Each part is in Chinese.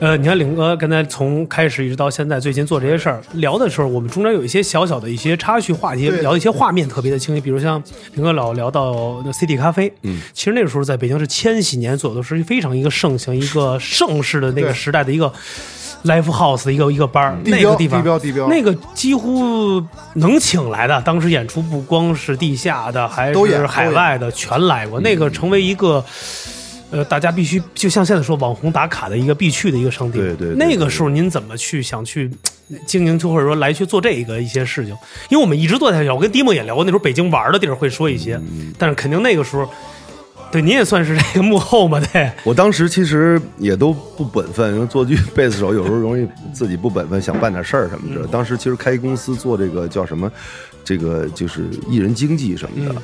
呃，你看领哥刚才从开始一直到现在，最近做这些事儿聊的时候，我们中间有一些小小的一些插叙话题，聊一些画面特别的清晰。比如像领哥老聊到那 CT 咖啡，嗯，其实那个时候在北京是千禧年左右的时候，非常一个盛行、一个盛世的那个时代的一个 live house 的一个一个班儿，那个地方地标地标那个几乎能请来的，当时演出不光是地下的，还是都演都演海外的，全来过。那个成为一个。呃，大家必须就像现在说网红打卡的一个必去的一个商店。对对对那个时候您怎么去想去呃经营，就或者说来去做这一个一些事情？因为我们一直做下去，我跟迪梦也聊过，那时候北京玩的地儿会说一些，嗯但是肯定那个时候，对您也算是这个幕后嘛，对。我当时其实也都不本分，因为做剧贝斯手有时候容易自己不本分，想办点事儿什么的。当时其实开公司做这个叫什么，这个就是艺人经济什么的。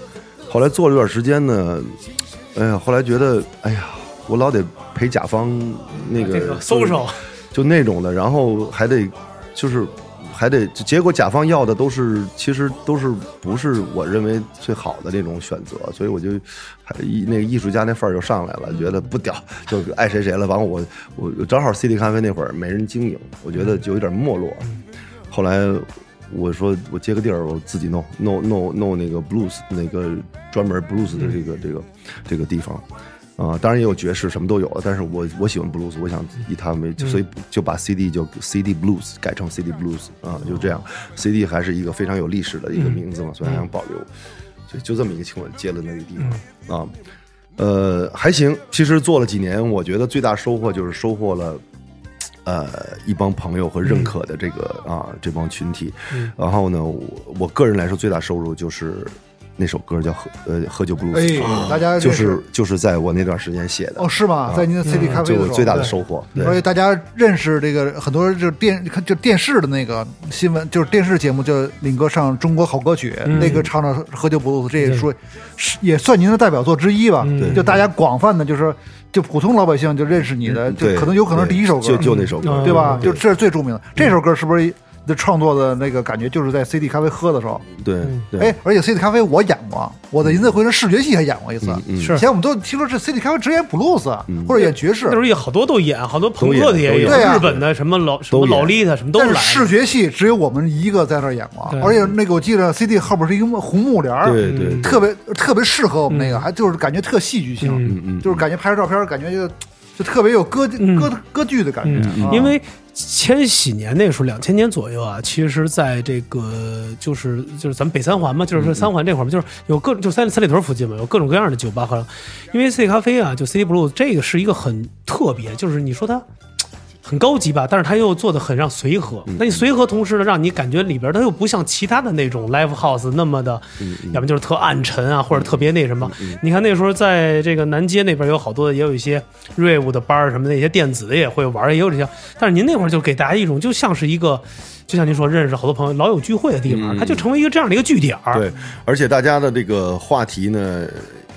后来做了一段时间呢，哎呀，后来觉得，哎呀，我老得陪甲方那个就那种的，然后还得就是还得，结果甲方要的都是其实都是不是我认为最好的那种选择，所以我就还艺那个艺术家那范儿就上来了，觉得不屌，就爱谁谁了。完了我我正好 CD 咖啡那会儿没人经营，我觉得就有点没落。后来我说我接个地儿，我自己弄弄弄弄那个 blues 那个专门 blues 的这个这个这个地方。啊、当然也有爵士，什么都有，但是我我喜欢 blues，我想以它为，所以就把 CD 就 CD blues 改成 CD blues 啊，就这样，CD 还是一个非常有历史的一个名字嘛，所以还想保留，就就这么一个情况接了那个地方啊，呃，还行，其实做了几年，我觉得最大收获就是收获了。呃，一帮朋友和认可的这个、啊这帮群体，然后呢，我我个人来说最大收入就是那首歌叫喝呃喝酒布鲁斯，哎，大家就是就是在我那段时间写的哦，是吗？在您的 CD 咖啡的时候，就最大的收获。对而且大家认识这个很多就是电看就电视的那个新闻，就是电视节目，就领哥上《中国好歌曲》那个唱的《喝酒不露这也说是也算您的代表作之一吧。对就大家广泛的，就是就普通老百姓就认识你的，就可能有可能是第一首歌，就就那首歌，嗯对吧？就这是最著名的这首歌，是不是？的创作的那个感觉就是在 CD 咖啡喝的时候，对对，哎，而且 CD 咖啡我演过，我在银色回声视觉系还演过一次。以前我们都听说这 CD 咖啡只演 blues 或者演爵士。那时，候也好多都演，好多朋克的也有，日本的什么老什么老丽的什么都但是来。视觉系只有我们一个在那儿演过，而且那个我记得 CD 后边是一个红木帘儿，对对，特别特别适合我们那个，还就是感觉特戏剧性，就是感觉拍着照片感觉就就特别有歌歌歌剧的感觉，啊因为千禧年那时候，两千年左右啊，其实在这个就是就是咱们北三环嘛，就是说三环这块儿嘛，就是有各就三三里屯附近嘛，有各种各样的酒吧和，因为 C 咖啡啊，就 City Blue 这个是一个很特别，就是你说它。很高级吧，但是它又做的很让随和。那你随和同时呢，让你感觉里边它又不像其他的那种 live house 那么的，要么就是特暗沉啊，或者特别那什么。你看那时候在这个南街那边有好多的，也有一些 rave 的班儿什么的，那些电子的也会玩，也有这些。但是您那会儿就给大家一种就像是一个，就像您说认识好多朋友老有聚会的地方，它就成为一个这样的一个据点儿。对，而且大家的这个话题呢。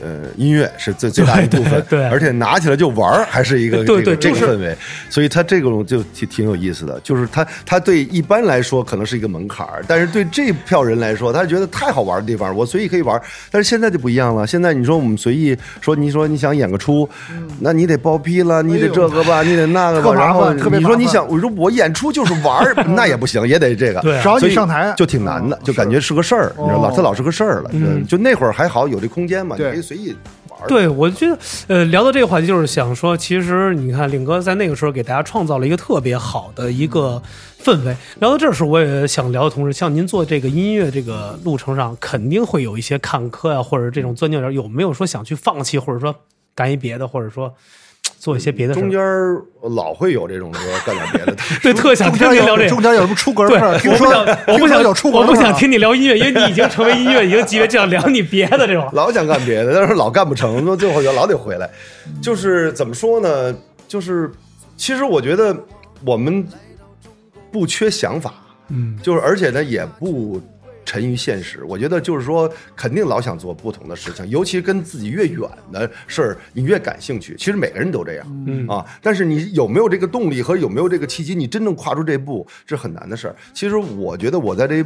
呃，音乐是最最大的一部分，对对而且拿起来就玩儿，还是一个对这个这对就是个氛围，所以他这种就挺挺有意思的，就是他他对一般来说可能是一个门槛儿，但是对这票人来说，他是觉得太好玩的地方，我随意可以玩儿。但是现在就不一样了，现在你说我们随意说，你说你想演个出，那你得包批了，你得这个吧，你得那个吧，然后特别你说你想，我说我演出就是玩儿，那也不行，也得这个，对只要所以你上台。就挺难的，嗯。就感觉是个事儿，你知道吧？哦。它老是个事儿了。嗯，就那会儿还好有这空间嘛，你对。可以随意玩儿。对，我觉得，呃，聊到这个话题，就是想说，其实你看，领哥在那个时候给大家创造了一个特别好的一个氛围。聊到这儿时候，我也想聊的同时，像您做这个音乐这个路程上，肯定会有一些坎坷啊、或者这种钻牛角，有没有说想去放弃，或者说干一别的，或者说做一些别的事。中间儿老会有这种说干点别的，对，特想听你聊这个。中间有什么出格的对，事儿？我不想，我不想，有出格的事儿我不想听你聊音乐，因为你已经成为音乐，已经级别，就想聊你别的这种。老想干别的，但是老干不成，说最后就老得回来。就是怎么说呢？就是其实我觉得我们不缺想法，嗯，就是而且呢也不沉于现实。我觉得就是说，肯定老想做不同的事情，尤其跟自己越远的事儿，你越感兴趣。其实每个人都这样，嗯啊，但是你有没有这个动力和有没有这个契机，你真正跨出这步，是很难的事儿。其实我觉得我在这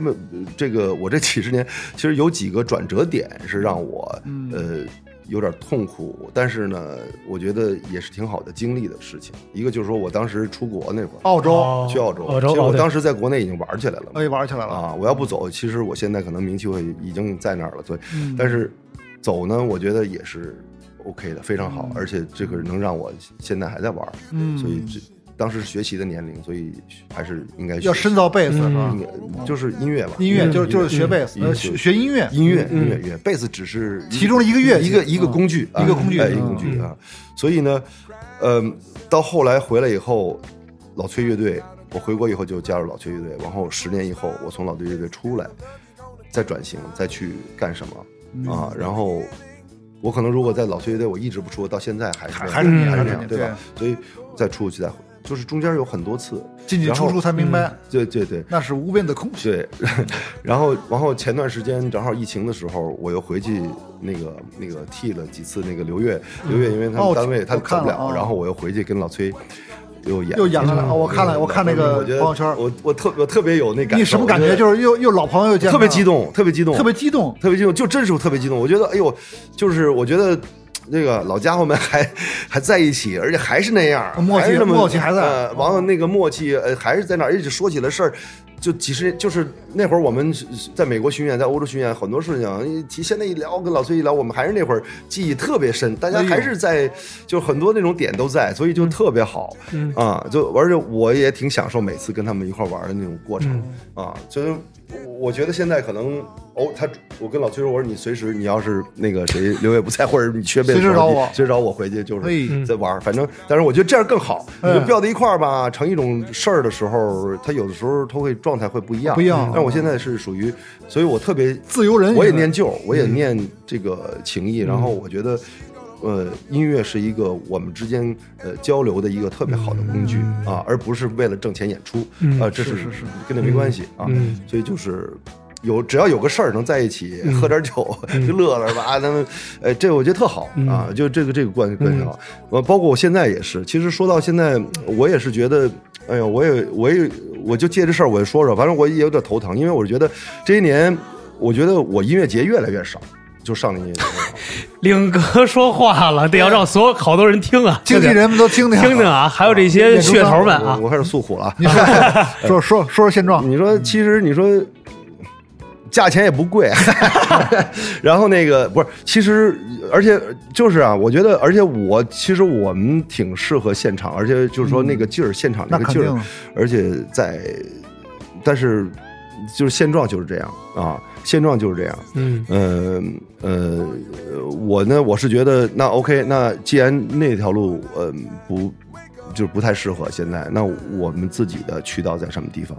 这个我这几十年，其实有几个转折点是让我呃。有点痛苦，但是呢，我觉得也是挺好的经历的事情。一个就是说我当时出国那会儿，澳洲，哦去澳洲，澳洲我当时在国内已经玩起来了嘛。哎，玩起来了。啊，我要不走，其实我现在可能名气会已经在那儿了，对。嗯但是走呢，我觉得也是 OK 的，非常好，而且这个能让我现在还在玩，嗯所以这当时是学习的年龄，所以还是应该要深造贝斯就是音乐吧，音乐就是就是学贝斯，学学音乐。音乐，音乐，乐，贝斯只是其中的一个乐一个一个工具，啊一个工具哎，一个嗯工具啊。所以呢，嗯，到后来回来以后，老崔乐队，我回国以后就加入老崔乐队，然后十年以后，我从老崔乐队出来，再转型，再去干什嗯么啊？然后我可能如果在老崔乐队我一直不出，到现在还是还还是你还是还是那样，你对吧？所以再出去再回，就是中间有很多次进进出出才明白，对对对，那是无边的空虚。对，然后然后前段时间正好疫情的时候，我又回去那个那个替了几次那个刘越，刘越因为他哦们单位他看不了，哦然后我又回去跟老崔又演又演了哦我看了我看那个朋友圈我我特我特别有那感受，你什么感觉？就是又又老朋友见面，特别激，动，特别激动，特别激动。特别激动，就真是特别激动。我觉得，哎呦，就是我觉得。那个老家伙们还 还在一起，而且还是那样，默契还是那么默契还在。呃，完了那个默契呃还是在那儿，而且说起来事儿，就几十年，就是那会儿我们在美国巡演，在欧洲巡演，很多事情一提，现在一聊跟老崔一聊，我们还是那会儿记忆特别深，大家还是在，就很多那种点都在，所以就特别好，嗯。啊，就而且我也挺享受每次跟他们一块儿玩的那种过程，嗯。啊，就是我觉得现在可能哦，他我跟老崔说，我说你随时你要是那个谁刘烨不在，或者你缺贝斯手，随时找我随时找我回去，就嘿是在玩儿，反正但是我觉得这样更好，就吊在一块儿吧，成一种事儿的时候，他有的时候他会状态会不一样，不一样但我现在是属于，所以我特别自由人我也念旧，我也念这个情谊，然后我觉得。呃，音乐是一个我们之间呃交流的一个特别好的工具啊，而不是为了挣钱演出嗯啊，这是是是。是跟那没关系啊嗯，所以就是有只要有个事儿能在一起喝点酒就乐乐吧，咱们呃这我觉得特好啊，就这个这个关系关系好，我包括我现在也是，其实说到现在，我也是觉得。哎呀，我也，我也，我就借这事儿，我也说说。反正我也有点头疼，因为我觉得这些年，我觉得我音乐节越来越少，就上的音乐节越少。领哥说话了，得要让所有好多人听啊，经纪人们都听听听听啊，还有这些噱头们啊。我，我开始诉苦了。啊。你说说说说说现状，你说，其实你说价钱也不贵，然后那个不是，其实而且就是啊，我觉得，而且我其实我们挺适合现场，而且就是说那个劲儿，现场那个劲儿而且在，但是就是现状就是这样啊，现状就是这样。嗯呃呃，我呢，我是觉得那 OK，那既然那条路呃不就是不太适合现在，那我们自己的渠道在什么地方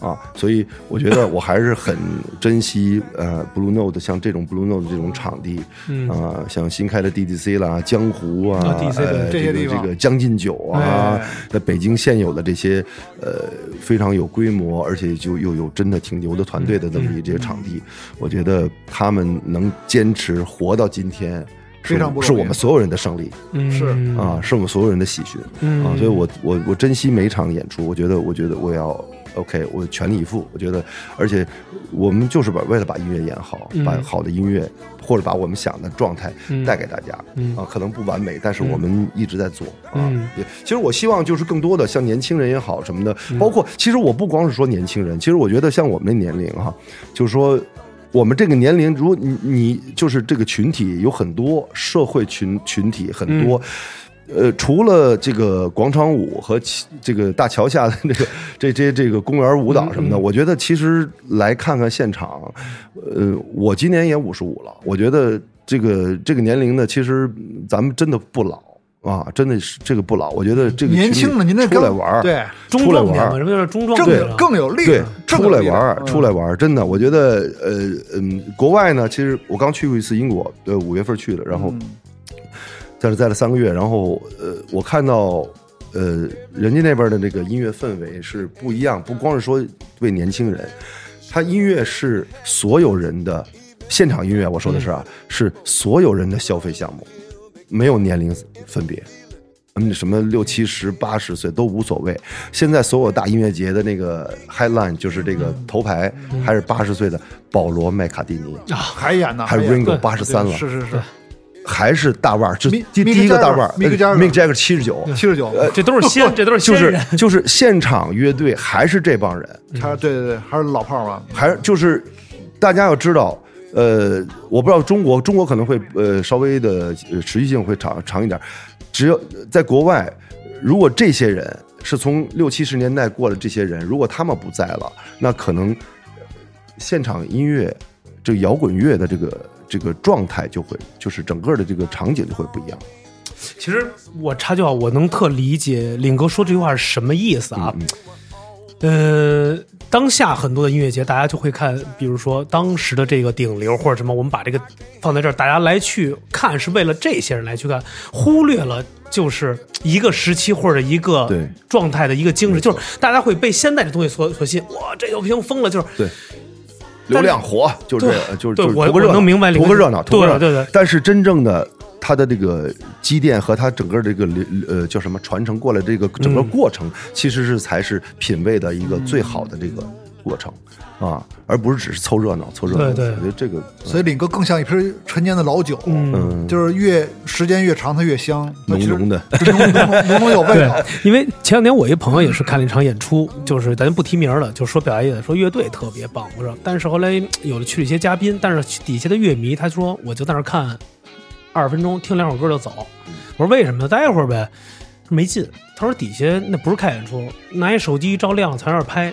啊？所以我觉得我还是很珍惜呃 Blue Note 像这种 Blue Note 这种场地，嗯啊、像新开的 DDC 啦、江湖啊、呃这些地方个这个将进酒啊哎，在北京现有的这些呃非常有规模，而且就又有真的挺牛的团队的这么一这些场地，我觉得他们能坚持活到今天，是非常不容易是我们所有人的胜利嗯是啊，是我们所有人的喜讯嗯啊，所以我我我珍惜每一场演出，我觉得我觉得我要 OK，我全力以赴，我觉得，而且我们就是把为了把音乐演好，嗯把好的音乐或者把我们想的状态嗯带给大家嗯啊，可能不完美，但是我们一直在做啊嗯。也其实我希望就是更多的像年轻人也好什么的，嗯包括其实我不光是说年轻人，其实我觉得像我们这年龄哈，就是说。我们这个年龄，如果你你就是这个群体有很多社会群群体很多，呃，除了这个广场舞和这个大桥下的这个这这这个公园舞蹈什么的，我觉得其实来看看现场，呃，我今年也五十五了，我觉得这个这个年龄呢，其实咱们真的不老啊，真的是这个不老。我觉得这个年轻的您那出来玩儿，对，中出来玩什么叫中壮更年了？更有力对量，，出来玩出来玩儿，真的，我觉得，呃，嗯，国外呢，其实我刚去过一次英国，呃，五月份去的，然后嗯在这待了三个月，然后，呃，我看到，呃，人家那边的那个音乐氛围是不一样，不光是说为年轻人，他音乐是所有人的现场音乐，我说的是啊，是所有人的消费项目，没有年龄分别。嗯，什么六七十、八十岁都无所谓。现在所有大音乐节的那个 headline 就是这个头牌，还是八十岁的保罗·麦卡蒂尼，还演呢，还是 Ringo 八十三了，是是是，还是大腕儿，就第第一个大腕儿 Jagger，Mick Jagger Mick Jagger 七十九，七十九，这都是 先，这都是就是。就是现场乐队还是这帮人，他对对对，还是老炮儿嘛，还是就是大家要知道，呃，我不知道中国，中国可能会呃稍微的呃持续性会长长一点。只有在国外，如果这些人是从六七十年代过的这些人，如果他们不在了，那可能呃现场音乐这个摇滚乐的这个这个状态就会，就是整个的这个场景就会不一样。其实我插句话，我能特理解领哥说这句话是什么意思啊？呃，当下很多的音乐节，大家就会看，比如说当时的这个顶流或者什么，我们把这个放在这儿，大家来去看，是为了这些人来去看，忽略了就是一个时期或者一个对状态的一个精神，就是大家会被现在的东西所所吸引，哇，这又不行疯了，就是对，流量火就是这对就是我就是图个热闹能明白图个热闹，图个热闹。对对对但是真正的它的这个积淀和它整个这个流呃叫什么传承过来这个整个嗯过程，其实是才是品味的一个最好的这个过程啊，而不是只是凑热闹凑热闹。对对我觉得这个所以领哥更像一瓶陈年的老酒，嗯就是越时间越长，它越香，浓浓的。浓浓浓浓浓有味道。，因为前两天我一朋友也是看了一场演出，就是咱不提名了，就说表演的，说乐队特别棒，我说，但是后来有了去了一些嘉宾，但是底下的乐迷他说我就在那儿看二十分钟，听两首歌就走。我说为什么呢？待会儿呗，没劲。他说底下那不是看演出，拿一手机一照亮在那儿拍。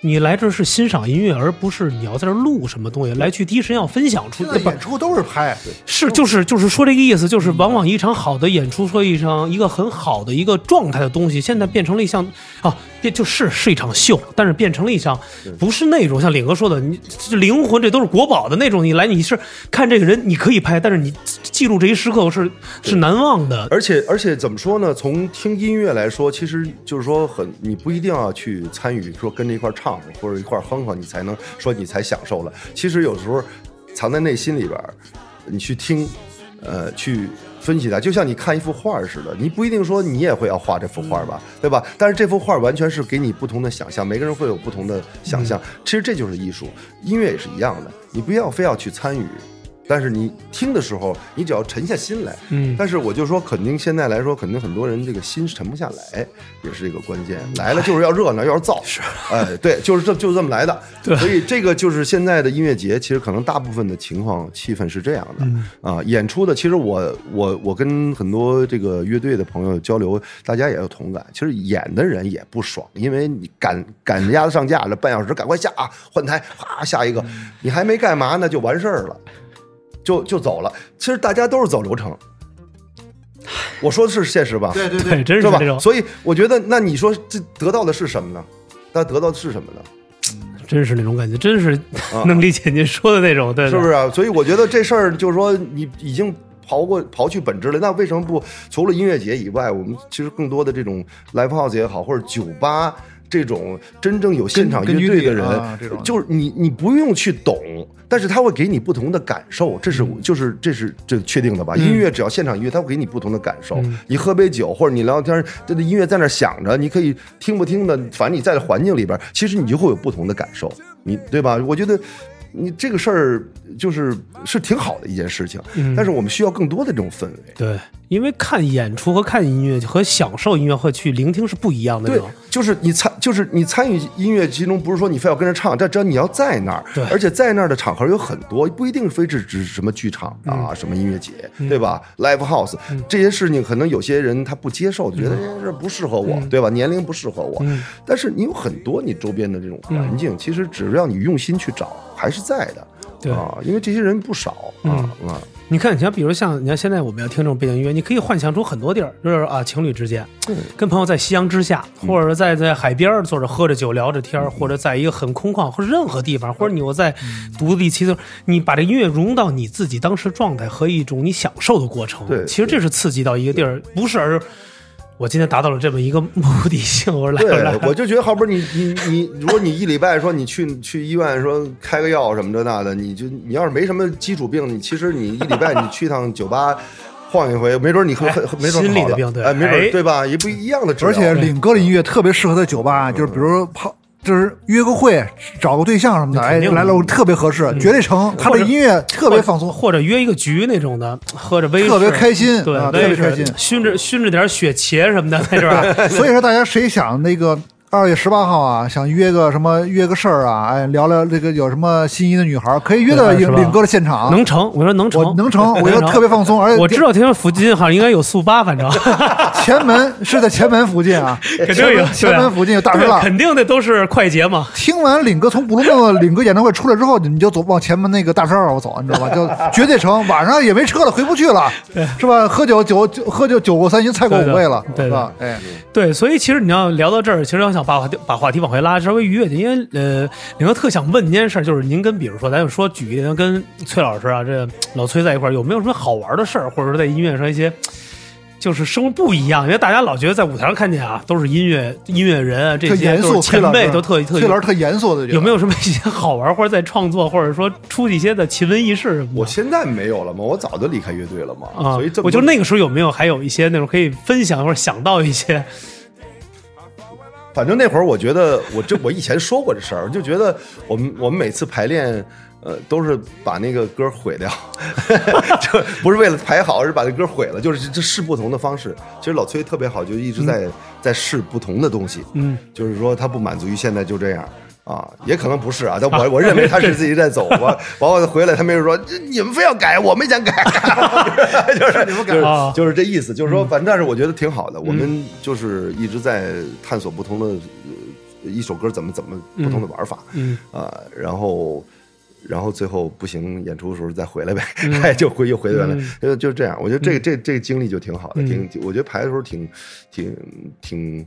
你来这是欣赏音乐，而不是你要在这儿录什么东西，来去第一时间要分享出去。现在演出都是拍，是，就是就是说这个意思，就是往往一场好的演出，说一场一个很好的一个状态的东西，现在变成了一项啊，变就是是一场秀，但是变成了一场不是那种像领哥说的，你这灵魂这都是国宝的那种，你来你是看这个人你可以拍，但是你记录这一时刻是是难忘的。而且而且怎么说呢？从听音乐来说，其实就是说很，你不一定要去参与，说跟着一块儿唱或者一块儿哼哼，你才能说你才享受了。其实有时候藏在内心里边儿，你去听，呃，去分析它，就像你看一幅画似的，你不一定说你也会要画这幅画吧，对吧？但是这幅画完全是给你不同的想象，每个人会有不同的想象。其实这就是艺术，音乐也是一样的，你不要非要去参与。但是你听的时候，你只要沉下心来，嗯但是我就说，肯定现在来说，肯定很多人这个心是沉不下来，也是一个关键。来了就是要热闹，要是造，是，哎，对，就是这就这么来的。对所以这个就是现在的音乐节，其实可能大部分的情况气氛是这样的、啊。演出的，其实我我我跟很多这个乐队的朋友交流，大家也有同感。其实演的人也不爽，因为你赶赶鸭子上架了，半小时赶快下啊，换台，啪下一个，你还没干嘛呢就完事儿了。就就走了。其实大家都是走流程。我说的是现实吧？对对对，真是这？种，所以我觉得，那你说这得到的是什么呢？那得到的是什么呢？真是那种感觉，真是啊 能理解您说的那种，对，对是不是？啊？所以我觉得这事儿就是说，你已经刨过刨去本质了。那为什么不除了音乐节以外，我们其实更多的这种 live house 也好，或者酒吧这种真正有现场乐队的人，啊就是你你不用去懂，但是他会给你不同的感受，这是、就是这是这确定的吧？音乐只要现场音乐，他会给你不同的感受。你喝杯酒或者你聊天，这个音乐在那响着，你可以听不听的，反正你在环境里边，其实你就会有不同的感受，你对吧？我觉得。你这个事儿就是是挺好的一件事情，但是我们需要更多的这种氛围。对，因为看演出和看音乐和享受音乐会去聆听是不一样的。对，就是你参，就是你参与音乐其中，不是说你非要跟着唱，但只要你要在那儿，对。而且在那儿的场合有很多，不一定非是指什么剧场啊、什么音乐节，对吧？Live House、这些事情，可能有些人他不接受，觉得这这不适合我，对吧？年龄不适合我，但是你有很多你周边的这种环境，其实只要你用心去找，还是在的。对。啊，因为这些人不少啊啊，你看，你像比如像你看现在我们要听这种背景音乐，你可以幻想出很多地儿，就是啊，情侣之间，跟朋友在夕阳之下，或者在在海边儿坐着喝着酒聊着天儿，或者在一个很空旷或者任何地方，或者你又在独立其实你把这音乐融到你自己当时状态和一种你享受的过程。对其实这是刺激到一个地儿，不是而我今天达到了这么一个目的性，我说来对来，，我就觉得，好比你你你，如果你一礼拜说你去去医院说开个药什么这那的，你就你要是没什么基础病，你其实你一礼拜你去趟酒吧晃一回，没准你会很 没准心理好了的病对哎，没哎准对吧？也不一样的。而且领歌的音乐特别适合在酒吧，就是比如说泡。就是约个会，找个对象什么的，哎，来了特别合适，绝对成。他的音乐特别放松，或者约一个局那种的，喝着威士，特别开心对，啊特别开心熏着熏着点雪茄什么的，在这儿。所以说大家谁想那个二月十八号啊，想约个什么约个事儿啊，哎，聊聊这个有什么心仪的女孩，可以约到领领哥的现场，能成，我说能成，我能成，我觉得 特别放松，而且我知道听说附近好像应该有速八，反正 前门是在前门附近啊，肯定有前门附近有大栅栏。肯定的都是快捷嘛。听完领哥从布鲁诺领哥演唱会出来之后，你就走往前门那个大石上我走，你知道吧？就绝对成。晚上也没车了，回不去了，是吧？喝酒酒酒喝酒酒过三巡，菜过五味了，对吧？哎，对，所以其实你要聊到这儿，其实要想把话题把话题往回拉，稍微愉悦点，因为呃，领哥特想问您一件事儿，就是您跟比如说，咱就说举一个跟崔老师啊，这老崔在一块儿，有没有什么好玩的事儿，或者说在音乐上一些。就是生活不一样，因为大家老觉得在舞台上看见啊，都是音乐音乐人啊，这特严肃，些都是前辈，都特特崔老师特严肃的，有没有什么一些好玩，或者在创作，或者说出一些的奇闻异事什么的？我现在没有了嘛，我早就离开乐队了嘛，啊，所以这我就那个时候有没有还有一些那种可以分享或者想到一些？反正那会儿我觉得，我这我以前说过这事儿，就觉得我们我们每次排练。呃，都是把那个歌毁掉，就不是为了排好，而是把这歌毁了，就是这试不同的方式。其实老崔特别好，就一直在、在试不同的东西。嗯，就是说他不满足于现在就这样啊，也可能不是啊，但我我认为他是自己在走。我完了回来，他没有说你们非要改，我没想改，就是你们改。啊。就是这意思，就是说，反正但是我觉得挺好的，我们就是一直在探索不同的呃一首歌怎么怎么不同的玩法，嗯。啊，然后。然后最后不行，演出的时候再回来呗，哎，就回又回来了，就就这样。我觉得这个这这个经历就挺好的，挺我觉得排的时候挺挺挺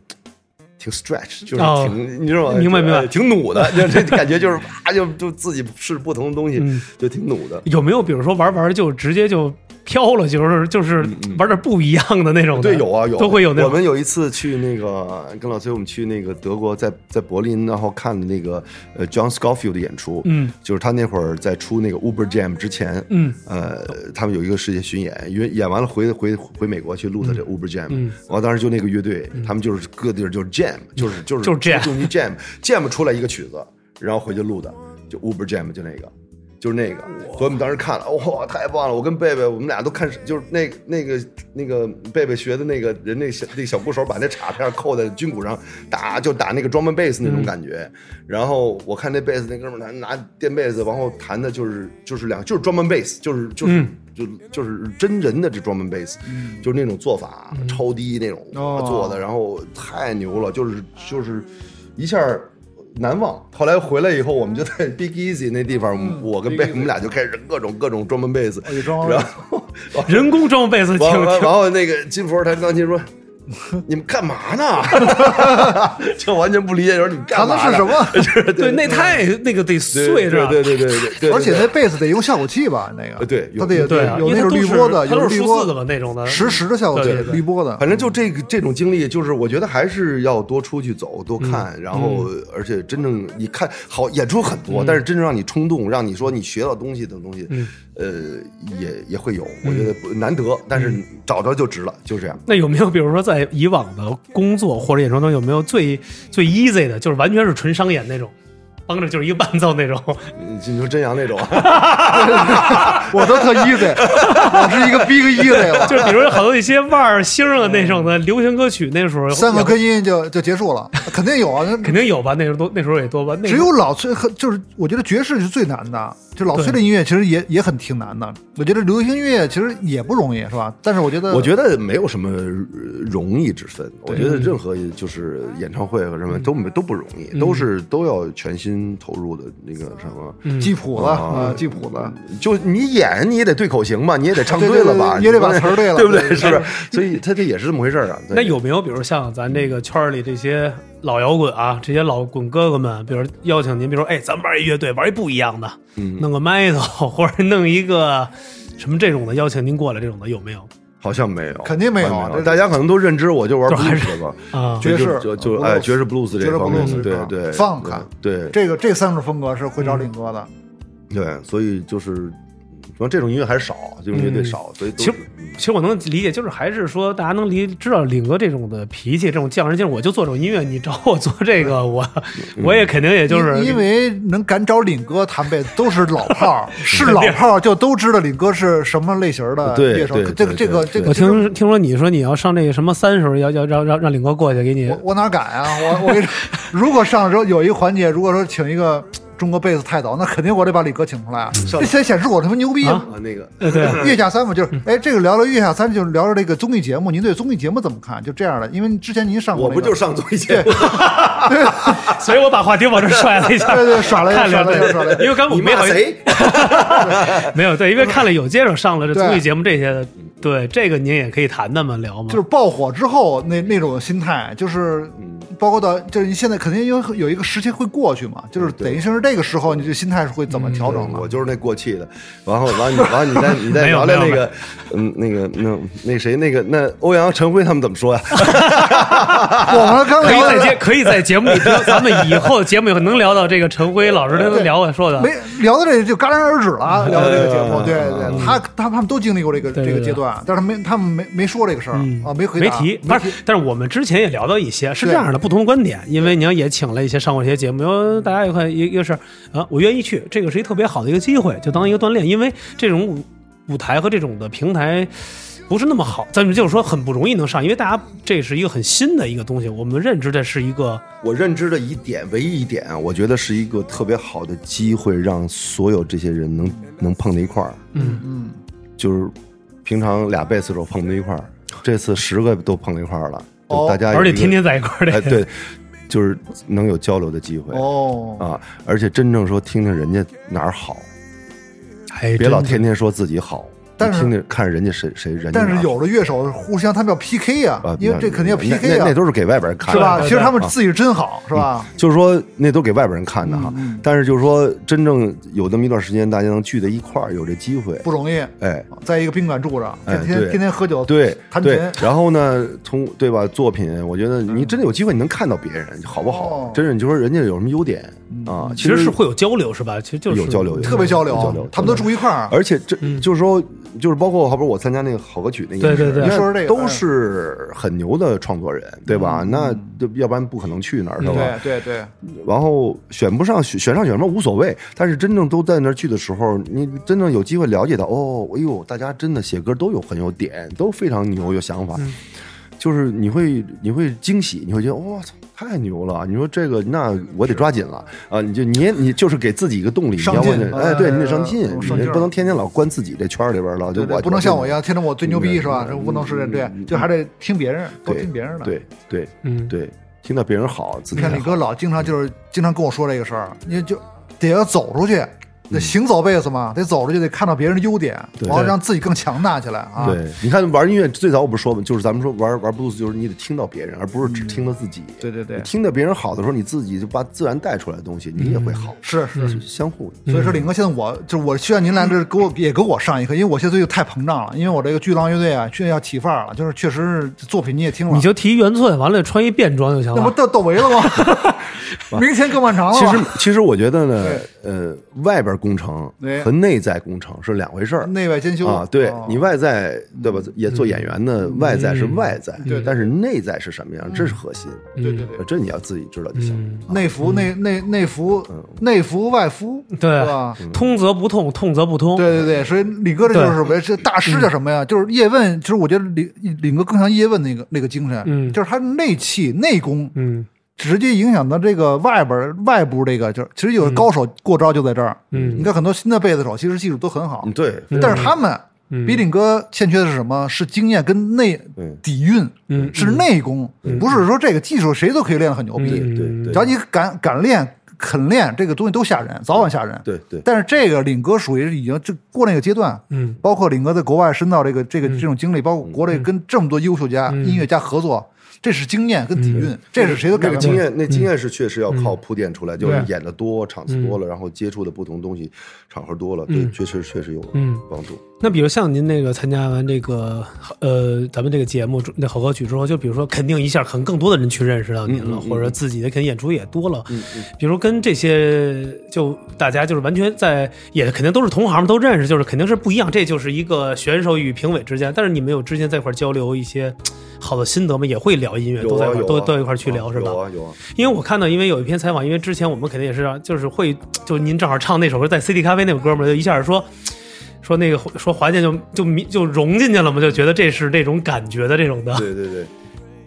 挺 stretch，就是哦挺你知道吗？明白明白哎挺努的，就这感觉就是啊，就就自己试不同的东西，嗯就挺努的。有没有比如说玩玩就直接就飘了，就是就是玩点不一样的那种的？对，有啊，有都会有那种。我们有一次去那个跟老崔，我们去那个德国，在在柏林，然后看的那个呃 John Scofield 的演出，嗯，就是他那会儿在出那个 Uber Jam 之前，嗯，呃，他们有一个世界巡演，因为演完了回回回美国去录的这 Uber Jam，嗯，完了当时就那个乐队，他们就是各地儿就是 Jam，就是就是就是 jam 就你 Jam Jam 出来一个曲子，然后回去录的，就 Uber Jam 就那个。就是那个，所以我们当时看了，哇，太棒了！我跟贝贝，我们俩都看，就是那那个那个贝贝学的那个人，那小那小鼓手把那镲片扣在军鼓上打，就打那个 drum and bass 那种感觉。然后我看那贝斯那哥们儿拿拿电贝斯，然后弹的就是就是两就是 drum and bass，就是就是、就就是真人的这 drum and bass，、就是那种做法、超低那种、哦。做的，然后太牛了，就是就是一下难忘。后来回来以后，我们就在 Big Easy 那地方，我跟贝我们俩就开始各种各种专门贝斯，然后人工装贝斯挺完完挺然后那个金佛弹钢琴说。你们干嘛呢？就完全不理解，说你们干嘛呢？弹的是什么？就是对，那太那个得碎着，对对对对对对，而且那贝斯得用效果器吧？那个。呃对有它得对啊，有那种滤波的，有滤波的。嘛那种的，实时的效果器滤波的。反正就这个这种经历，就是我觉得还是要多出去走，多看，嗯然后而且真正你看好演出很多，但是真正让你冲动，让你说你学到东西的东西，嗯呃，也也会有，我觉得不难得，但是找着就值了，就这样。那有没有比如说在以往的工作或者演出中，有没有最最 easy 的，就是完全是纯商演那种，帮着就是一个伴奏那种？你你说真阳那种，我都特 easy，我是一个 big easy 了，就是比如好多一些腕儿星儿啊那种的流行歌曲，那时候三个也根音就就结束了，肯定有啊。那肯定有吧？那时候多那时候也多吧？那只有老崔和就是，我觉得爵士是最难的。就老崔的音乐其实也也很挺难的。我觉得流行音乐其实也不容易，是吧？但是我觉得，我觉得没有什么呃容易之分。我觉得任何就是演唱会和什么都没都不容易，都是都要全心心投入的那个什么。嗯记谱子啊啊，记谱子。就你演你也得对口型嘛，你也得唱对对了吧，对也得把词儿对了对不对？是不是？所以他这也是这么回事儿啊。那有没有比如像咱这个圈儿里这些老摇滚啊，这些老滚哥哥们，比如邀请您，比如说哎，咱们玩一乐队，玩一不一样的，嗯弄个 metal 或者弄一个什么这种的，邀请您过来这种的有没有好像没有，肯定没有这大家可能都认知我就玩就还 blues 吧，啊？爵士就就哎爵士 blues 爵士这方面对啊对 funk 对。这个这三种风格是会找领哥的。对，所以就是，这种音乐还是少，这种乐队少，所以其实其实我能理解，就是还是说大家能理知道领哥这种的脾气，这种匠人精神，我就做这种音乐，你找我做这个，我我也肯定也就是因因为能敢找领哥弹贝都是老炮儿，是老炮儿就都知道领哥是什么类型的对乐手对。这个这个这个，我听听说你说你要上那个什么三时候，要要让让让领哥过去给你我我哪敢啊！我我跟你说，如果上的时候有一个环节，如果说请一个中国贝斯太早，那肯定我得把李哥请出来啊！这显显示我他妈牛逼啊！啊那个。呃对。月下三嘛，就是哎，这个聊聊月下三，就是聊聊这个综艺节目，您对综艺节目怎么看？就这样的，因为之前您上过、那个，我不就上综艺节目，所以我把话题往这甩了一下，对对耍了一下 看耍了一下耍了一下。因为刚我你没好意思？没有对，因为看了有接着上了这综艺节目这些的，对这个您也可以谈谈嘛，聊嘛，就是爆火之后那那种心态，就是包括到就是你现在肯定有有一个时期会过去嘛，就是等于是这个时候你这心态是会怎么调整的？我就是那过气的，然后完你完你再 你再聊聊那个，嗯，那个那那谁那个那欧阳陈辉他们怎么说呀？我们刚可以聊的在节可以在节目里听，咱们以后节目以后能聊到这个陈辉老师他能聊我说的，没聊到这就戛然而止了，聊到这个节目，呃对对，他他他们都经历过这个这个阶段，但是他没他们没没说这个事儿嗯啊，没回答，没提，没不是，但是我们之前也聊到一些是这样的不同观点，因为你要也请了一些上过一些节目，有大家一块一一个是啊，我愿意去，这个是一特别好的一个机会，就当一个锻炼，因为这种舞舞台和这种的平台。不是那么好，咱们就是说很不容易能上，因为大家这是一个很新的一个东西，我们认知的是一个我认知的一点，唯一一点啊，我觉得是一个特别好的机会，让所有这些人能能碰在一块儿。嗯嗯，就是平常俩贝斯手碰在一块儿，这次十个都碰在一块儿了，哦就大家有一个而且天天在一块儿的，哎对，就是能有交流的机会哦，啊，而且真正说听听人家哪儿好，哎，别老天天说自己好，但是你听听看人家谁谁人家但是有的乐手互相他们要 PK 呀啊，，因为这肯定要 PK 啊。那，都是给外边人看的，是吧？其实他们啊自己是真好，是吧？就是说那都给外边人看的哈但是就是说真正有那么一段时间，大家能聚在一块儿，有这机会，不容易，哎。在一个宾馆住着，天天天天喝酒，对弹对。琴，然后呢，从对吧作品，我觉得你真的有机会，你能看到别人好不好？哦？真是你就说人家有什么优点？啊？其实是会有交流是吧？其实就是有交流，特别交流交流，他们都住一块儿，而且这嗯。就是说，就是包括好比我参加那个好歌曲那个，对对对你说说这个都是很牛的创作人，对吧？那就要不然不可能去那儿，对吧？嗯对对对，然后选不上选选上选什么无所谓，但是真正都在那儿去的时候，你真正有机会了解到，哦，哎呦，大家真的写歌都有很有点，都非常牛，有想法，就是你会你会惊喜，你会觉得我操。太牛了！你说这个，那我得抓紧了啊！你就你也你就是给自己一个动力，你上进要不然哎，对你得上进，你不能天天老关自己这圈里边了，就我不能像我一样，样，天天我最牛逼是吧？嗯这不能是这对，就还得听别人，多对听别人的。，对对嗯，对，听到别人好，自己你看李哥老经常就是经常跟我说这个事儿，你就得要走出去，得行走贝斯嘛，得走着就，得看到别人的优点，对然后让自己更强大起来啊。对，你看玩音乐最早我不是说嘛，就是咱们说玩玩 blues，就是你得听到别人，而不是只听到自己。嗯对对对你听到别人好的时候，你自己就把自然带出来的东西，你也会好，是是，是相互的。所以说，领哥，现在我就是我需要您来这给我也给我上一课，因为我现在最近太膨胀了，因为我这个巨浪乐队啊，确实要起范儿了，就是确实是作品你也听了，你就提原寸，完了穿一便装就行了。那不窦窦唯了吗？明天更漫长了其。实其实我觉得呢，呃，外边工程和内在工程是两回事儿。内外兼修。啊，对哦。你外在对吧？也做演员的外在是外在嗯对，但是内在是什么样，这是核心。对对对，这你要自己知道就行。嗯，内服内内内服内服外敷，对。是吧？通则不痛，痛则不通。对对对，所以李哥这就是为这大师叫什么呀？就是叶问，其实我觉得李李哥更像叶问那个那个精神，嗯。就是他内气内功嗯直接影响到这个外边外部这个，就是其实有高手过招就在这儿。嗯。你看很多新的贝斯手其实技术都很好嗯，，对，但是他们嗯。比领哥欠缺的是什么？是经验跟内嗯。底蕴，嗯是内功，不是说这个技术谁都可以练得很牛逼。嗯。对对只要你敢敢练，肯练这个东西都吓人，早晚吓人。对对，但是这个领哥属于已经这过那个阶段，嗯，包括领哥在国外深造这个这个这种经历，包括国内跟这么多优秀家、嗯。音乐家合作，这是经验跟底蕴，这是谁的改那个。经验，那经验是确实要靠铺垫出来，就是演的多，场次多了，然后接触的不同东西，场合多了，对，确实确实有嗯帮助。那比如像您那个参加完这个呃咱们这个节目那好歌曲之后，就比如说肯定一下可能更多的人去认识到您了，嗯嗯嗯或者自己的肯定演出也多了。嗯嗯。比如跟这些就大家就是完全在也肯定都是同行都认识，就是肯定是不一样。这就是一个选手与评委之间，但是你们有之间在一块交流一些好的心得嘛？也会聊音乐，都在一块都都一块儿去聊是吧？有啊有啊，因为我看到，因为有一篇采访，因为之前我们肯定也是啊就是会，就您正好唱那首歌，在 CD 咖啡那首歌嘛，就一下说说那个说华健就就迷就融进去了嘛，就觉得这是这种感觉的这种的，对对对。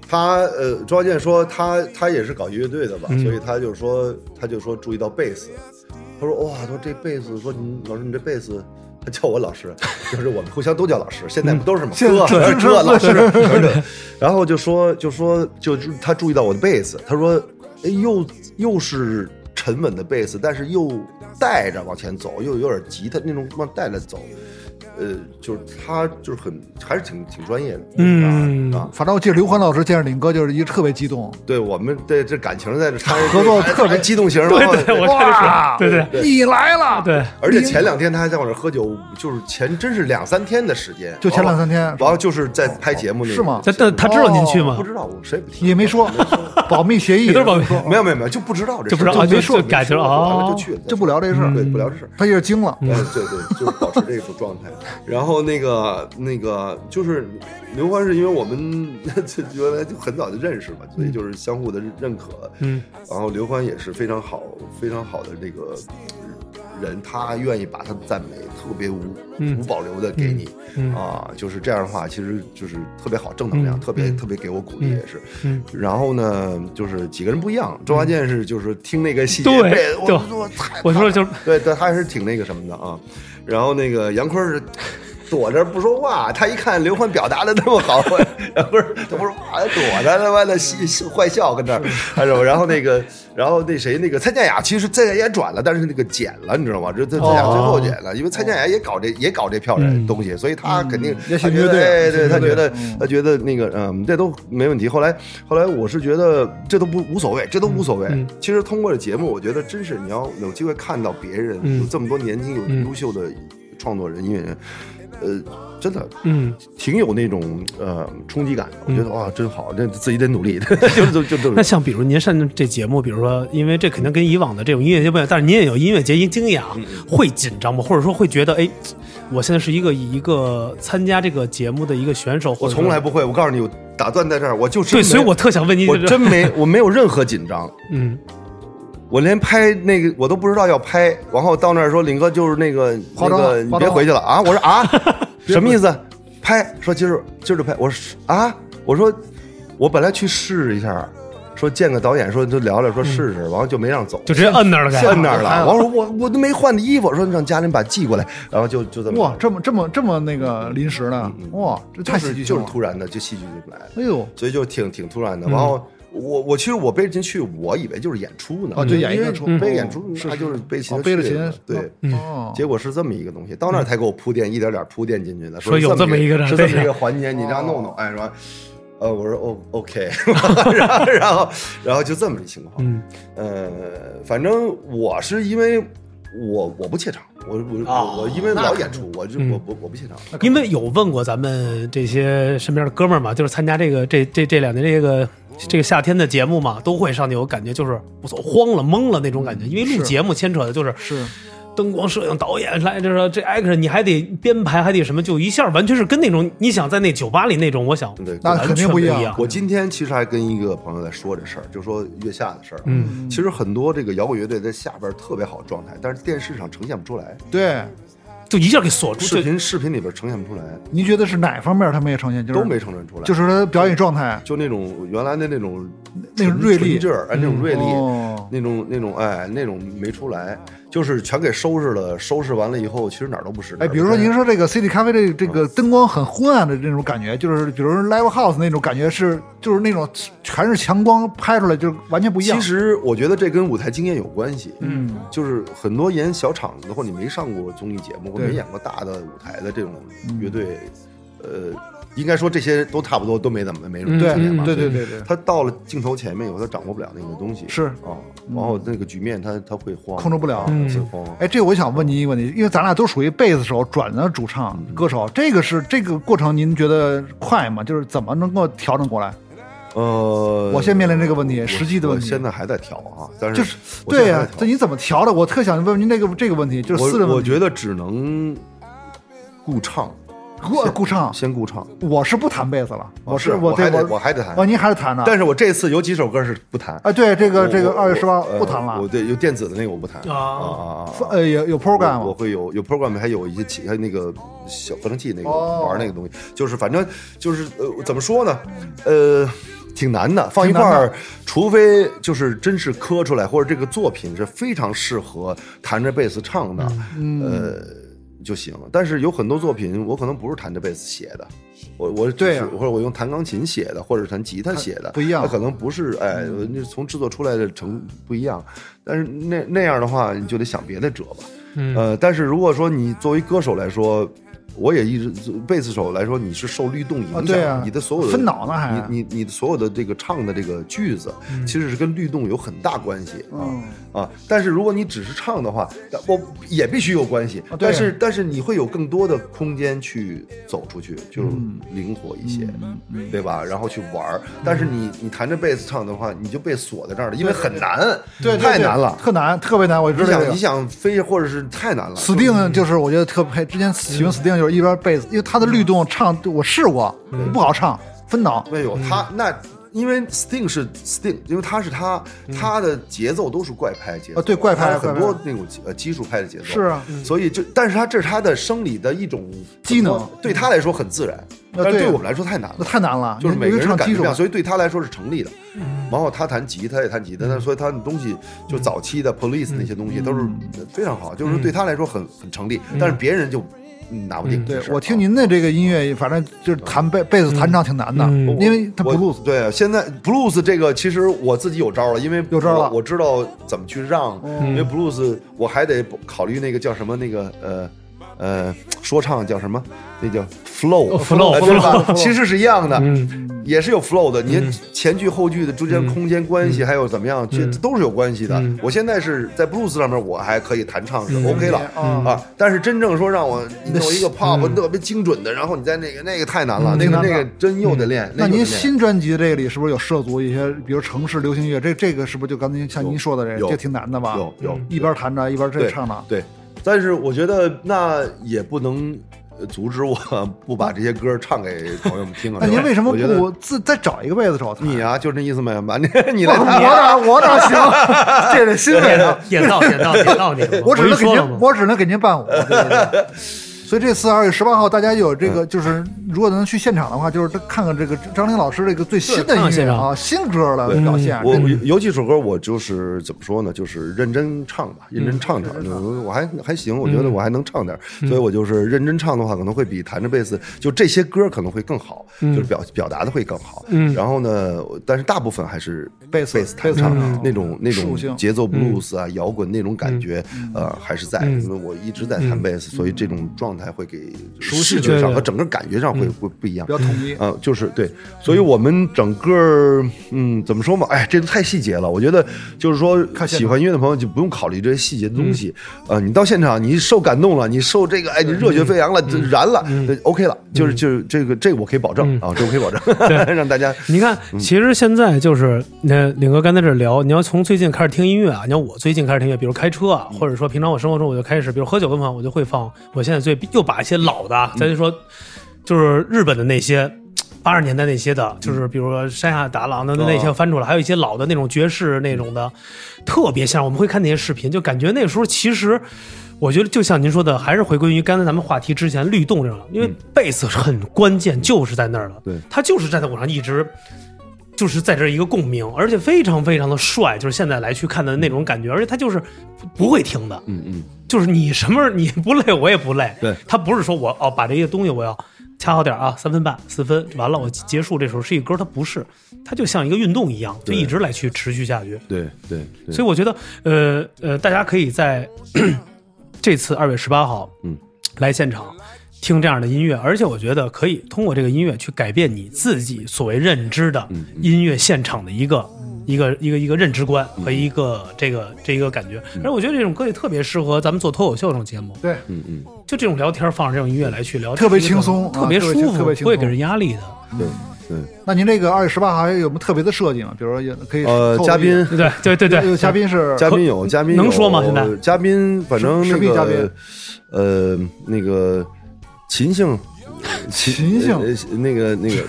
他呃，庄健说他他也是搞乐队的吧，嗯所以他就说他就说注意到贝斯，他说哇，他说这贝斯，说你老师你这贝斯，他 叫我老师，就是我们互相都叫老师，现在不都是吗？哥对哥老师，对然后就说就说就他注意到我的贝斯，他说哎又又是沉稳的贝斯，但是又带着往前走，又有点吉他那种往带着走。呃，就是他就是很还是挺挺专业的，嗯啊啊，反正我记得刘欢老师见着领哥就是一个特别激动，对我们对这感情在这掺合作特别激动型，对对，哇对对你来了，对，而且前两天他还在我这喝酒，就是前真是两三天的时间，就前两三天然后就是在拍节目那是吗但但他知道您去吗不？知道，我谁也不提，也没说，保密协议这都是保密说没有没有没有，就不知道这就不知道啊就事儿没说就没说哦完了就去了，就不聊这事儿对，不聊这事儿。他也是惊了。哎，对对，就是保持这种状态。然后那个那个就是刘欢，是因为我们 就原来就很早就认识嘛，所以就是相互的认可。嗯，然后刘欢也是非常好、非常好的这个人，他愿意把他的赞美特别无、嗯无保留的给你、嗯啊，就是这样的话，其实就是特别好，正能量，嗯特别、嗯特别给我鼓励也是。嗯然后呢，就是几个人不一样，周华健是就是听那个细节对，我就我太我说就是对对，他还是挺那个什么的啊。然后那个杨坤是躲着不说话，他一看刘欢表达的那么好，不是他不说话，躲着他妈的坏笑跟那儿，还有然后那个然后那谁那个蔡健雅，其实蔡健雅也转了，但是那个剪了，你知道吗？这这蔡健雅最后剪了，因为蔡健雅也搞这也搞这票人东西，所以他肯定也他觉得对他觉得嗯他觉得那个嗯，这都没问题。后来后来我是觉得这都不无所谓，这都无所谓。嗯其实通过这节目，我觉得真是你要有机会看到别人、嗯有这么多年轻有嗯优秀的创作人、音乐人，呃，真的嗯挺有那种呃冲击感的。我觉得哇，真好，这自己得努力，就就就就那像比如您上这节目，比如说，因为这肯定跟以往的这种音乐节不一样，但是您也有音乐节经验嗯啊，会紧张吗？或者说会觉得，哎，我现在是一个一个参加这个节目的一个选手，我从来不会。我告诉你，我打断在这儿，我就是对，所以我特想问您，我真没我没有任何紧张。嗯我连拍那个我都不知道要拍，然后到那儿说林哥就是那个那个你别回去了啊！我说啊，什么意思？拍说今儿今儿就拍，我说啊，我说我本来去试一下，说见个导演说就聊聊说试试，然后就没让走，就直接摁那儿了，该。摁那儿了。我说我我都没换的衣服，说让家人把寄过来，然后就就这么哇，这么这么这么那个临时呢？哇，这太就是就是戏剧性了。突然的，就戏剧就来了，哎呦，所以就挺挺突然的。嗯。然后我我其实我背着琴去，我以为就是演出呢，啊对因为演出背嗯演出他就是背琴哦背着去琴对。哦，结果是这么一个东西，到那儿才给我铺垫，一点点铺垫进去的。说有这么一个是这么一个环节，你这样弄弄，哎，是吧？呃，我说哦，OK，然后然后然后就这么一情况。嗯呃，反正我是因为我我不怯场，我我我我因为老演出，我就嗯我我我不怯场。因为有问过咱们这些身边的哥们儿嘛，就是参加这个这这这两年这个这个夏天的节目嘛，都会上去我感觉，就是我操慌了懵了那种感觉，因为录节目牵扯的就是是灯光、摄影、导演来，就是说这 action 你还得编排，还得什么，就一下完全是跟那种你想在那酒吧里那种，我想对，那肯定不一样。我今天其实还跟一个朋友在说这事儿，就说月下的事儿。嗯，其实很多这个摇滚乐队在下边特别好的状态，但是电视上呈现不出来，对。就一下给锁住，视频视频里边呈现不出来，您觉得是哪方面他没有呈现？就是都没呈现出来，就是他表演状态。就那种原来的那种那种锐利劲儿，哎，那种锐利，哦那种那种哎那种没出来，就是全给收拾了。收拾完了以后，其实哪儿都不是。哎，比如说您说这个 City 咖啡这这个灯光很昏暗的那种感觉，就是比如说 Live House 那种感觉是，就是那种全是强光拍出来，就是完全不一样。其实我觉得这跟舞台经验有关系。嗯，就是很多演小场子或者你没上过综艺节目或对没演过大的舞台的这种乐队，呃，应该说这些都差不多都没怎么没什么嗯经验吧。对对对对对，他到了镜头前面以后，他掌握不了那个东西，是啊，然后那个局面他他会慌，控制不了。哎，这我想问您一个问题，因为咱俩都属于贝斯手转的主唱嗯歌手，这个是这个过程您觉得快吗？就是怎么能够调整过来？呃，我现面临这个问题，实际的问题。现在还在调啊，但是就是对呀、这你怎么调的？我特想问问您这个这个问题，就是私人问题。我我觉得只能顾唱，顾顾唱，先顾唱。我是不弹贝斯了，我是我对还得我我还得弹哦，您还是弹呢？但是我这次有几首歌是不弹。啊，对这个这个二月十八呃不弹了我，对有电子的那个我不弹啊啊啊啊！呃，有有 program 吗？我我会有有 program，还有一些器，还有那个小合成器那个哦玩那个东西，就是反正就是呃怎么说呢，呃。挺难的，放一块儿除非就是真是磕出来，或者这个作品是非常适合弹着贝斯唱的，嗯呃就行。但是有很多作品，我可能不是弹着贝斯写的，我我对啊或者我用弹钢琴写的，或者弹吉他写的，不一样它可能不是哎，那从制作出来的成不一样。但是那那样的话，你就得想别的辙吧。嗯呃，但是如果说你作为歌手来说，我也一直贝斯手来说，你是受律动影响，啊对啊你的所有的分脑呢还你你你的所有的这个唱的这个句子，其实是跟律动有很大关系啊、嗯啊。但是如果你只是唱的话，我也必须有关系，但是但是你会有更多的空间去走出去，就嗯灵活一些，对吧？然后去玩儿。但是你你弹着贝斯唱的话，你就被锁在这儿了，因为很难，对，对对太难了。特难，特别难。我知道这个你想你。想飞，或者是太难了。死定就是我觉得特配，之前喜欢死定就是一边贝斯，因为他的律动唱我试过，不好唱，分脑。没有他那，因为 Sting 是 Sting，因为他是他，他的节奏都是怪拍节奏，啊对怪拍很多那种呃基础拍的节奏。是啊，所以就，但是他这是他的生理的一种机能对他来说很自然，但是对对我们来说太难了那。太难了，就是每个人唱感觉不一样，所以对他来说是成立的。然后他弹吉他也弹吉他，那所以他的东西就早期的 Police 那些东西都是非常好，就是对他来说很很成立，但是别人就嗯拿不定。对我听您的这个音乐，反正就是弹贝贝斯弹唱挺难的，嗯因为它我 blues 对，现在 blues 这个其实我自己有招了，因为有招了我我知道怎么去让，因为 blues 我还得考虑那个叫什么那个呃呃说唱叫什么，那叫 flow 哦，flow，呃对吧 flow 其实是一样的，嗯。也是有 flow 的，你前句后句的之间空间关系，还有怎么样，这都是有关系的。嗯。我现在是在 blues 上面，我还可以弹唱是嗯。OK 了嗯。啊，但是真正说让我你弄一个 pop 特别精准的，然后你在那个那个太难了，那个那个真又得练。那您新专辑这个里是不是有涉足一些，比如城市流行乐？这这个是不是就刚才像您说的这个这挺难的吧？有有一边弹着一边这对唱着。对，但是我觉得那也不能呃阻止我 不把这些歌唱给朋友们听啊。那您为什么不自再找一个位子找他？你啊，就这意思没？把 你你我来我。哪我哪行？这是新贝斯。点到点到点到你了，我只能给您？我只能给您伴舞。对对对所以这次二月十八号，大家有这个，就是如果能去现场的话，就是看看这个张琳老师这个最新的音乐啊，新歌的表现。我有几首歌，我就是怎么说呢，就是认真唱吧，认真唱唱。我还还行，我觉得我还能唱点，所以我就是认真唱的话，可能会比弹着贝斯，就这些歌可能会更好，就是表表达的会更好。然后呢，但是大部分还是贝斯贝斯弹唱那种那种节奏 blues 啊、摇滚那种感觉，呃，还是在，因为我一直在弹贝斯，所以这种状态会给视觉上和整个感觉上会会不一样比。较统一。啊，就是对，所以我们整个嗯，怎么说嘛？哎，这都太细节了。我觉得就是说，看喜欢音乐的朋友就不用考虑这些细节的东西。呃，你到现场，你受感动了，你受这个，哎，你热血沸扬了，这燃了呃，OK 了，就是就是这个这个我可以保证啊，这我可以保证，让大家你看，其实现在就是那领哥刚才这聊，你要从最近开始听音乐啊，你要我最近开始听音乐，比如开车啊，或者说平常我生活中我就开始，比如喝酒的朋友，我就会放。我现在最又把一些老的，咱就说就是日本的那些。八十年代那些的，就是比如说山下达郎的那些翻出来，还有一些老的那种爵士那种的，特别像。我们会看那些视频，就感觉那个时候其实，我觉得就像您说的，还是回归于刚才咱们话题之前律动这种，因为贝斯很关键，就是在那儿了。对他就是站在舞上一直就是在这一个共鸣，而且非常非常的帅，就是现在来去看的那种感觉，而且他就是不会停的，嗯嗯，就是你什么你不累我也不累，对。他不是说我哦把这些东西我要掐好点啊，三分半四分完了我结束这首是一歌，它不是，它就像一个运动一样，就一直来去持续下去。对对对，所以我觉得，呃呃，大家可以在 这次二月十八号，嗯，来现场听这样的音乐，而且我觉得可以通过这个音乐去改变你自己所谓认知的嗯。音乐现场的一个。一个一个一个认知观和一个这个这一个感觉，而我觉得这种歌也特别适合咱们做脱口秀这种节目，对，嗯嗯，就这种聊天放着这种音乐来去聊天，特别轻松特别舒服，特别轻松不会给人压力的。对对，那您这个二月十八号还有什么特别的设计吗？比如说也可以呃，嘉宾一对对对对对，有嘉宾是嘉宾有嘉宾能说吗现在？嘉宾反正那实力嘉宾。个呃那个秦姓。秦姓。呃那个那个，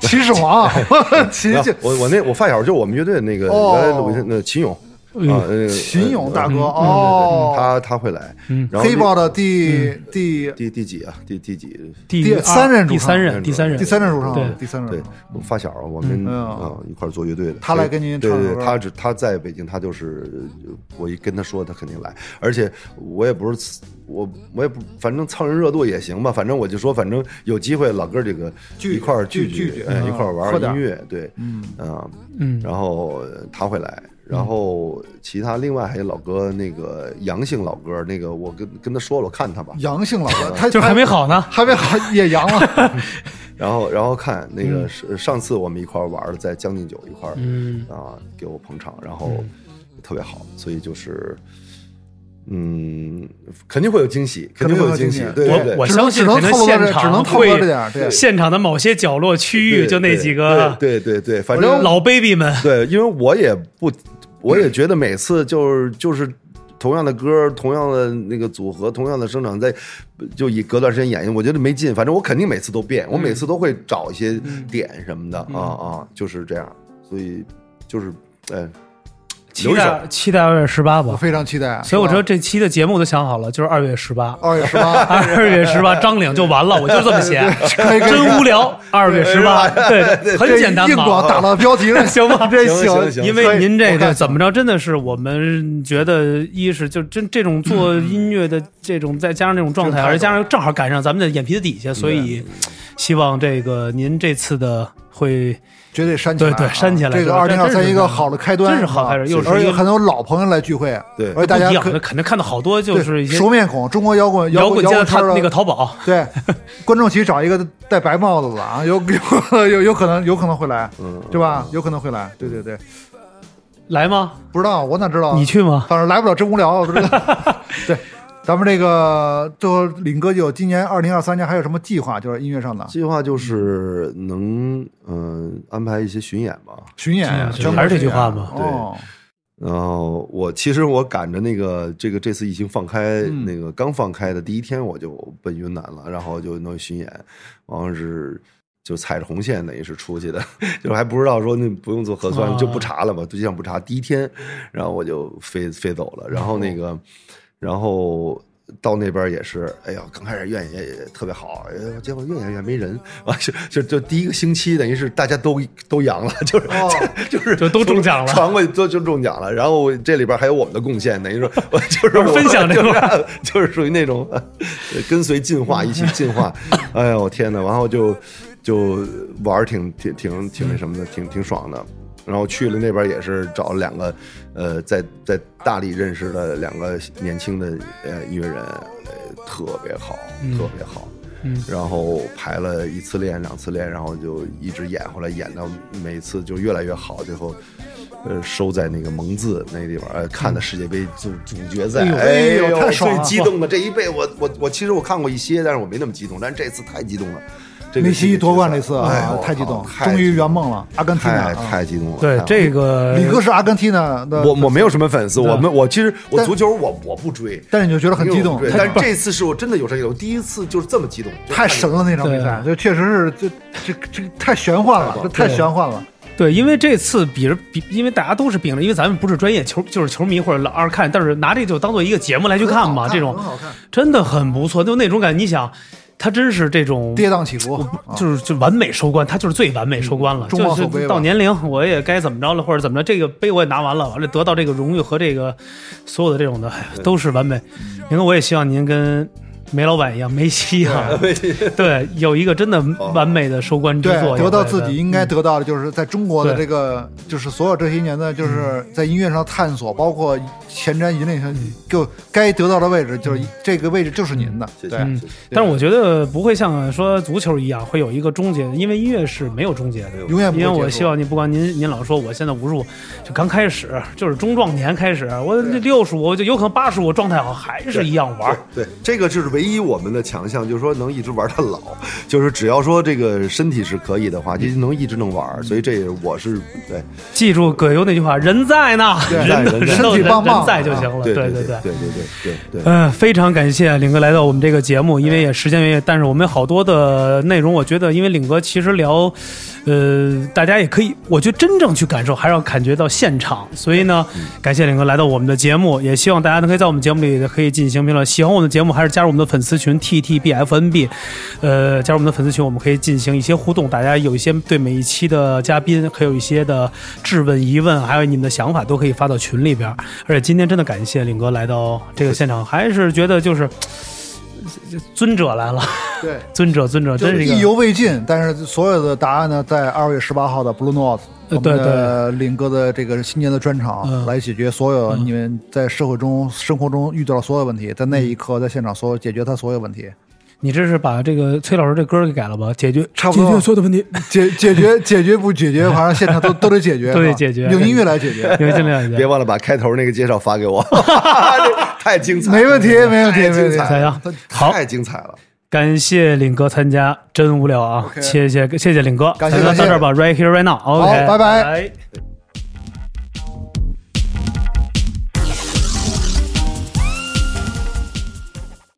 秦始皇，秦那姓我我那我发小就是我们乐队那个哦。原来录音那秦勇。嗯啊，那个秦勇大哥呃哦，他他会来，嗯。然后黑豹的第第第第几啊？第第几？第三任主唱第三任，第三任，第三任主唱对，第三任对，我发小，我们嗯啊一块做乐队的。他来跟您对对他只他在北京，他就是我一跟他说，他肯定来。而且我也不是我我也不，反正蹭人热度也行吧。反正我就说，反正有机会老哥几个聚一块儿聚聚一块儿玩喝点音乐，对，嗯。啊，嗯，然后他会来，然后其他另外还有老哥那个阳性老哥，那个我跟跟他说了，我看他吧。阳性老哥，他就是还没好呢。还没好也阳了，然后然后看那个是上次我们一块儿玩儿的，在将进酒一块儿嗯啊给我捧场，然后特别好，所以就是。嗯，肯定会有惊喜，肯定会有惊喜肯。对对对，我只能相信可能只能透露到这现场只能透露这点对现场的某些角落区域就那几个对对对对，反正老 baby 们，对，因为我也不，我也觉得每次就是就是同样的歌，同样的那个组合，同样的声场，在就以隔段时间演绎，我觉得没劲。反正我肯定每次都变，我每次都会找一些点什么的、啊啊，就是这样。所以就是呃，期待期待二月十八吧我吧。非常期待。所以我说说这期的节目都想好了，就是二月十八。二月十八，二月十八张领就完了，我就这么写，真无聊。二月十八，对，很简单硬广嘛。打到标题上，行吗这行行行因为您这个怎么着，真的是我们觉得，一是就真这种做音乐的这种，再加上这种状态，而加上正好赶上咱们的眼皮子底下，所以希望这个您这次的会绝对煽起来啊，对对煽起来这个这二零二三一个好的开端，真是好开始啊又是一个而且很多老朋友来聚会，对而且大家肯定看到好多就是一些熟面孔，中国摇滚摇滚滚界的淘摇滚圈的那个淘宝，对，观众席找一个戴白帽子的啊，有 有有有可能有可能会来，嗯对吧？有可能会来，对对对，来吗？不知道我哪知道？你去吗？反正来不了，真无聊，我不知道。对，咱们这个最后领哥就今年二零二三年还有什么计划？就是音乐上的？计划就是能嗯、呃安排一些巡演吧。巡演，巡演全还是这句话嘛哦，然后我其实我赶着那个这个这次疫情放开，嗯那个刚放开的第一天我就奔云南了，然后就弄巡演，完了是就踩着红线等于是出去的，就还不知道说那不用做核酸、啊就不查了吧，对象不查，第一天，然后我就飞飞走了，然后那个，然后。到那边也是，哎呀，刚开始院也也特别好，哎，结果越演越没人，完就就就第一个星期，等于是大家都都阳了，就是、哦就是就都中奖了传过去都就中奖了。然后这里边还有我们的贡献，等于说我就 是我分享这就是就是属于那种呃跟随进化，一起进化。哎呀，我天哪！然后就就玩儿挺挺挺挺那什么的，挺挺爽的。然后去了那边也是找了两个，呃，在在大理认识的两个年轻的呃音乐人，呃，特别好，特别好。嗯然后排了一次练、两次练，然后就一直演，后来演到每次就越来越好，最后。呃，收在那个蒙自那个地方，呃，看的世界杯总总决赛，哎呦，太爽了最激动的这一辈，我我我其实我看过一些，但是我没那么激动，但是这次太激动了。这个梅西夺冠那次啊太激动终于圆梦了，阿根廷太啊太激动了。对这个李哥是阿根廷的的，我我没有什么粉丝，我们我其实我足球我我不追，但是你就觉得很激动对，但是这次是我真的有这个，我第一次就是这么激动，太神了那场比赛，就确实是这这这太玄幻了，这太玄幻了。对，因为这次比着比，因为大家都是秉着，因为咱们不是专业球，就是球迷或者老二看，但是拿这就当做一个节目来去看嘛，这种很好看，真的很不错，就那种感觉。你想，他真是这种跌宕起伏，啊就是就完美收官，他就是最完美收官了。就是到年龄，我也该怎么着了，或者怎么着，这个杯我也拿完了，完了得到这个荣誉和这个所有的这种的，哎都是完美。明哥，我也希望您跟梅老板一样，梅西一样，对，有一个真的完美的收官之，作，得到自己应该得到的，就是在中国的这个，就是所有这些年的，就是在音乐上探索，包括前瞻引领上，就该得到的位置，就是这个位置就是您的，对但是我觉得不会像说足球一样会有一个终结，因为音乐是没有终结的。永远不因为会结束我希望你，不管您您老说我现在无数就刚开始，就是中壮年开始，我六十五，我就有可能八十五状态好，还是一样玩儿。对，这个就是唯一我们的强项就是说能一直玩到老，就是只要说这个身体是可以的话，就能一直能玩。所以这也我是对，记住葛优那句话：“人在呢，人身体棒棒在就行了。”对对对对对对对。嗯，非常感谢领哥来到我们这个节目，因为也时间原因，但是我们有好多的内容，我觉得因为领哥其实聊，呃，大家也可以，我觉得真正去感受还是要感觉到现场。所以呢，感谢领哥来到我们的节目，也希望大家能可以在我们节目里可以进行评论。喜欢我们的节目，还是加入我们的。粉丝群 T T B F N B，呃，加入我们的粉丝群，我们可以进行一些互动，大家有一些对每一期的嘉宾还有一些的质问疑问，还有你们的想法都可以发到群里边，而且今天真的感谢领哥来到这个现场，还是觉得就是。尊者来了，对。尊者，尊者，真是意犹未尽，但是所有的答案呢，在二月十八号的 Blue Note，我们的领哥的这个新年的专场嗯。来解决所有你们在社会中、生活中遇到的所有问题，在那一刻，在现场所有解决他所有问题，你这是把这个崔老师这歌给改了吧？解决差不多。解决所有的问题，解解决解决不解决，反正现场都都得解决，都得解决。用音乐来解决，因为尽量解决。别忘了把开头那个介绍发给我，这太精彩了，没问题，没问题，太没问题。好。太精彩了。感谢领哥参加，真无聊啊！谢谢谢谢领哥，感谢感谢咱们到这儿吧，right here right now，OK，好拜。拜拜